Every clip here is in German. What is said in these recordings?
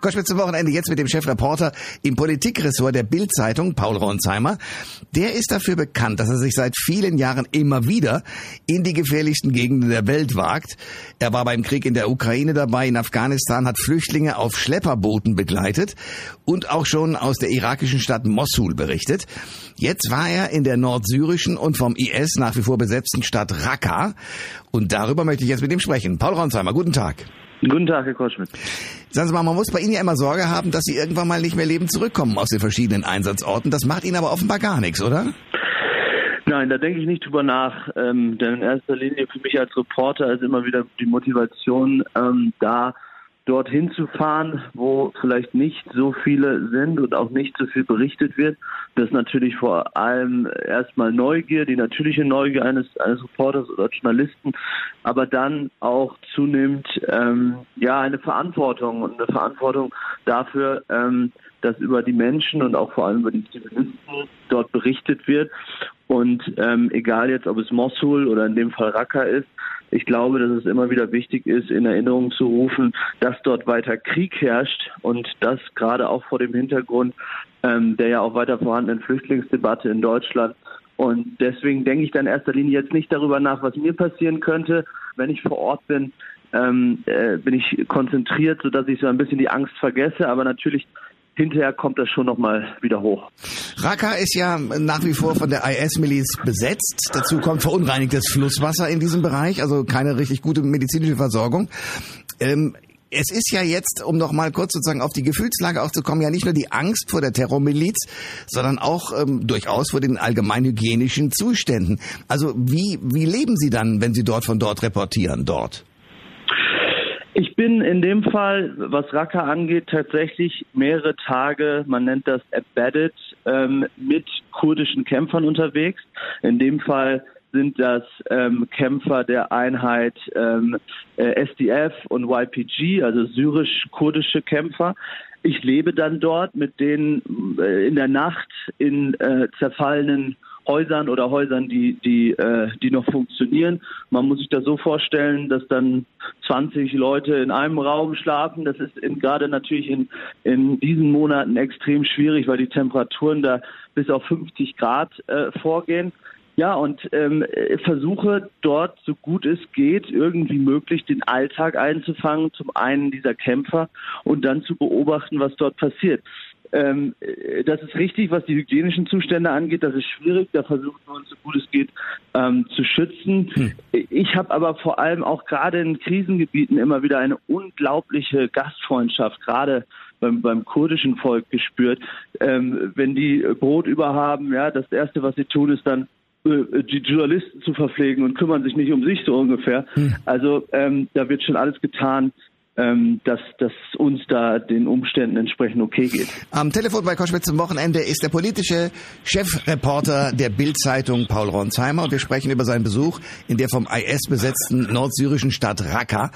Koschwitz zum Wochenende jetzt mit dem Chefreporter im Politikressort der Bild-Zeitung, Paul Ronsheimer. Der ist dafür bekannt, dass er sich seit vielen Jahren immer wieder in die gefährlichsten Gegenden der Welt wagt. Er war beim Krieg in der Ukraine dabei, in Afghanistan, hat Flüchtlinge auf Schlepperbooten begleitet und auch schon aus der irakischen Stadt Mossul berichtet. Jetzt war er in der nordsyrischen und vom IS nach wie vor besetzten Stadt Raqqa. Und darüber möchte ich jetzt mit ihm sprechen. Paul Ronsheimer, guten Tag. Guten Tag, Herr Koschmidt. Sagen Sie mal, man muss bei Ihnen ja immer Sorge haben, dass Sie irgendwann mal nicht mehr lebend zurückkommen aus den verschiedenen Einsatzorten. Das macht Ihnen aber offenbar gar nichts, oder? Nein, da denke ich nicht drüber nach. Ähm, denn in erster Linie für mich als Reporter ist immer wieder die Motivation ähm, da, dorthin zu fahren, wo vielleicht nicht so viele sind und auch nicht so viel berichtet wird. Das ist natürlich vor allem erstmal Neugier, die natürliche Neugier eines, eines Reporters oder Journalisten, aber dann auch zunehmend ähm, ja eine Verantwortung und eine Verantwortung dafür, ähm, dass über die Menschen und auch vor allem über die Zivilisten dort berichtet wird. Und ähm, egal jetzt, ob es Mosul oder in dem Fall Raqqa ist, ich glaube, dass es immer wieder wichtig ist, in Erinnerung zu rufen, dass dort weiter Krieg herrscht und das gerade auch vor dem Hintergrund ähm, der ja auch weiter vorhandenen Flüchtlingsdebatte in Deutschland. Und deswegen denke ich dann in erster Linie jetzt nicht darüber nach, was mir passieren könnte, wenn ich vor Ort bin. Ähm, äh, bin ich konzentriert, sodass ich so ein bisschen die Angst vergesse. Aber natürlich hinterher kommt das schon nochmal wieder hoch. Raqqa ist ja nach wie vor von der IS-Miliz besetzt. Dazu kommt verunreinigtes Flusswasser in diesem Bereich, also keine richtig gute medizinische Versorgung. Ähm, es ist ja jetzt, um noch mal kurz sozusagen auf die Gefühlslage auch zu kommen, ja nicht nur die Angst vor der Terrormiliz, sondern auch ähm, durchaus vor den allgemein hygienischen Zuständen. Also wie, wie leben Sie dann, wenn Sie dort von dort reportieren, dort? Bin in dem Fall, was Raqqa angeht, tatsächlich mehrere Tage, man nennt das embedded, ähm, mit kurdischen Kämpfern unterwegs. In dem Fall sind das ähm, Kämpfer der Einheit ähm, äh, SDF und YPG, also syrisch-kurdische Kämpfer. Ich lebe dann dort mit denen äh, in der Nacht in äh, zerfallenen Häusern oder Häusern, die, die, äh, die noch funktionieren. Man muss sich das so vorstellen, dass dann 20 Leute in einem Raum schlafen. Das ist in, gerade natürlich in, in diesen Monaten extrem schwierig, weil die Temperaturen da bis auf 50 Grad äh, vorgehen. Ja, und ähm, versuche dort, so gut es geht, irgendwie möglich den Alltag einzufangen, zum einen dieser Kämpfer und dann zu beobachten, was dort passiert. Ähm, äh, das ist richtig, was die hygienischen Zustände angeht. Das ist schwierig. Da versuchen wir uns, so gut es geht, ähm, zu schützen. Hm. Ich habe aber vor allem auch gerade in Krisengebieten immer wieder eine unglaubliche Gastfreundschaft, gerade beim, beim kurdischen Volk gespürt. Ähm, wenn die Brot überhaben, ja, das erste, was sie tun, ist dann äh, die Journalisten zu verpflegen und kümmern sich nicht um sich so ungefähr. Hm. Also ähm, da wird schon alles getan, dass, dass uns da den Umständen entsprechend okay geht. Am Telefon bei Koschwitz zum Wochenende ist der politische Chefreporter der Bild-Zeitung Paul Ronsheimer und wir sprechen über seinen Besuch in der vom IS besetzten nordsyrischen Stadt Raqqa.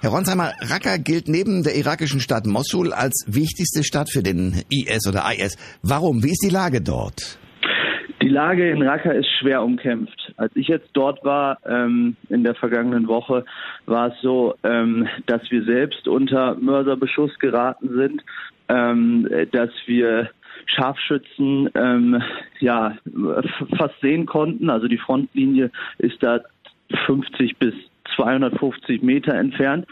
Herr Ronsheimer, Raqqa gilt neben der irakischen Stadt Mosul als wichtigste Stadt für den IS oder IS. Warum? Wie ist die Lage dort? Die Lage in Raqqa ist schwer umkämpft. Als ich jetzt dort war ähm, in der vergangenen Woche, war es so, ähm, dass wir selbst unter Mörserbeschuss geraten sind, ähm, dass wir Scharfschützen ähm, ja fast sehen konnten. Also die Frontlinie ist da 50 bis 250 Meter entfernt.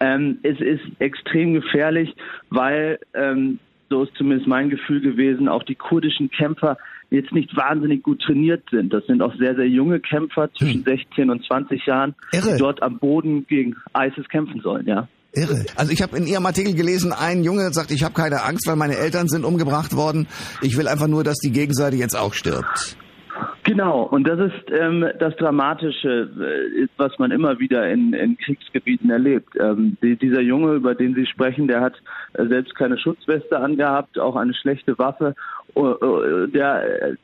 Ähm, es ist extrem gefährlich, weil ähm, so ist zumindest mein Gefühl gewesen, auch die kurdischen Kämpfer jetzt nicht wahnsinnig gut trainiert sind. Das sind auch sehr, sehr junge Kämpfer zwischen hm. 16 und 20 Jahren, Irre. die dort am Boden gegen ISIS kämpfen sollen, ja. Irre. Also ich habe in Ihrem Artikel gelesen, ein Junge sagt, ich habe keine Angst, weil meine Eltern sind umgebracht worden. Ich will einfach nur, dass die Gegenseite jetzt auch stirbt. Genau, und das ist ähm, das Dramatische, äh, was man immer wieder in, in Kriegsgebieten erlebt. Ähm, die, dieser Junge, über den Sie sprechen, der hat äh, selbst keine Schutzweste angehabt, auch eine schlechte Waffe. Uh, der äh,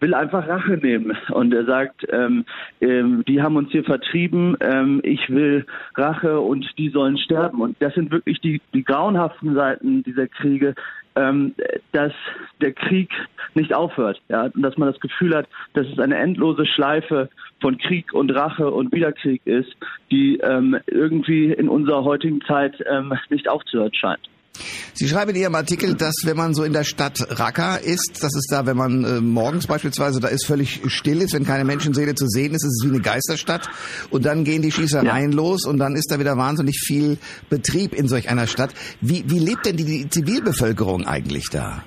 will einfach Rache nehmen und er sagt, ähm, ähm, die haben uns hier vertrieben, ähm, ich will Rache und die sollen sterben und das sind wirklich die, die grauenhaften Seiten dieser Kriege, ähm, dass der Krieg nicht aufhört, ja, und dass man das Gefühl hat, dass es eine endlose Schleife von Krieg und Rache und Wiederkrieg ist, die ähm, irgendwie in unserer heutigen Zeit ähm, nicht aufzuhören scheint. Sie schreiben in Ihrem Artikel, dass wenn man so in der Stadt Raqqa ist, dass es da, wenn man äh, morgens beispielsweise da ist, völlig still ist, wenn keine Menschenseele zu sehen ist, ist es wie eine Geisterstadt und dann gehen die Schießereien ja. los und dann ist da wieder wahnsinnig viel Betrieb in solch einer Stadt. Wie, wie lebt denn die, die Zivilbevölkerung eigentlich da?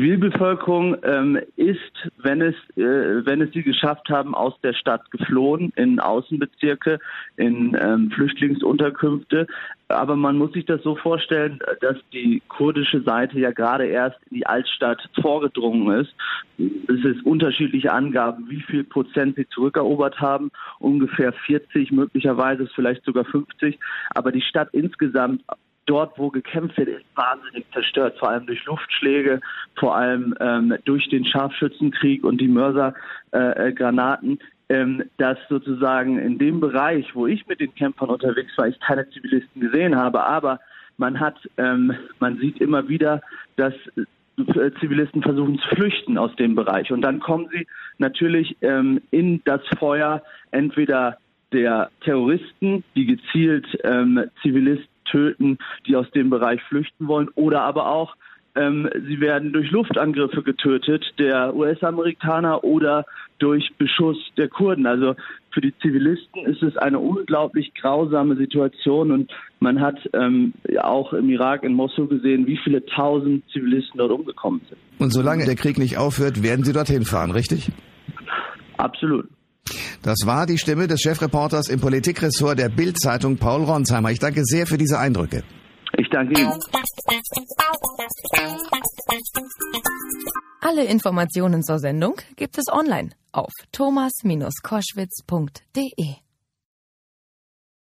Zivilbevölkerung ähm, ist, wenn es, äh, wenn es sie geschafft haben, aus der Stadt geflohen, in Außenbezirke, in ähm, Flüchtlingsunterkünfte. Aber man muss sich das so vorstellen, dass die kurdische Seite ja gerade erst in die Altstadt vorgedrungen ist. Es ist unterschiedliche Angaben, wie viel Prozent sie zurückerobert haben. Ungefähr 40, möglicherweise vielleicht sogar 50. Aber die Stadt insgesamt dort, wo gekämpft wird, ist wahnsinnig zerstört, vor allem durch Luftschläge, vor allem ähm, durch den Scharfschützenkrieg und die Mörsergranaten. Äh, ähm, dass sozusagen in dem Bereich, wo ich mit den Kämpfern unterwegs war, ich keine Zivilisten gesehen habe, aber man hat, ähm, man sieht immer wieder, dass äh, Zivilisten versuchen zu flüchten aus dem Bereich und dann kommen sie natürlich ähm, in das Feuer entweder der Terroristen, die gezielt ähm, Zivilisten töten, die aus dem Bereich flüchten wollen, oder aber auch ähm, sie werden durch Luftangriffe getötet, der US-Amerikaner oder durch Beschuss der Kurden. Also für die Zivilisten ist es eine unglaublich grausame Situation und man hat ähm, auch im Irak in Mosul gesehen, wie viele tausend Zivilisten dort umgekommen sind. Und solange der Krieg nicht aufhört, werden sie dorthin fahren, richtig? Absolut. Das war die Stimme des Chefreporters im Politikressort der Bild-Zeitung Paul Ronsheimer. Ich danke sehr für diese Eindrücke. Ich danke Ihnen. Alle Informationen zur Sendung gibt es online auf thomas-koschwitz.de.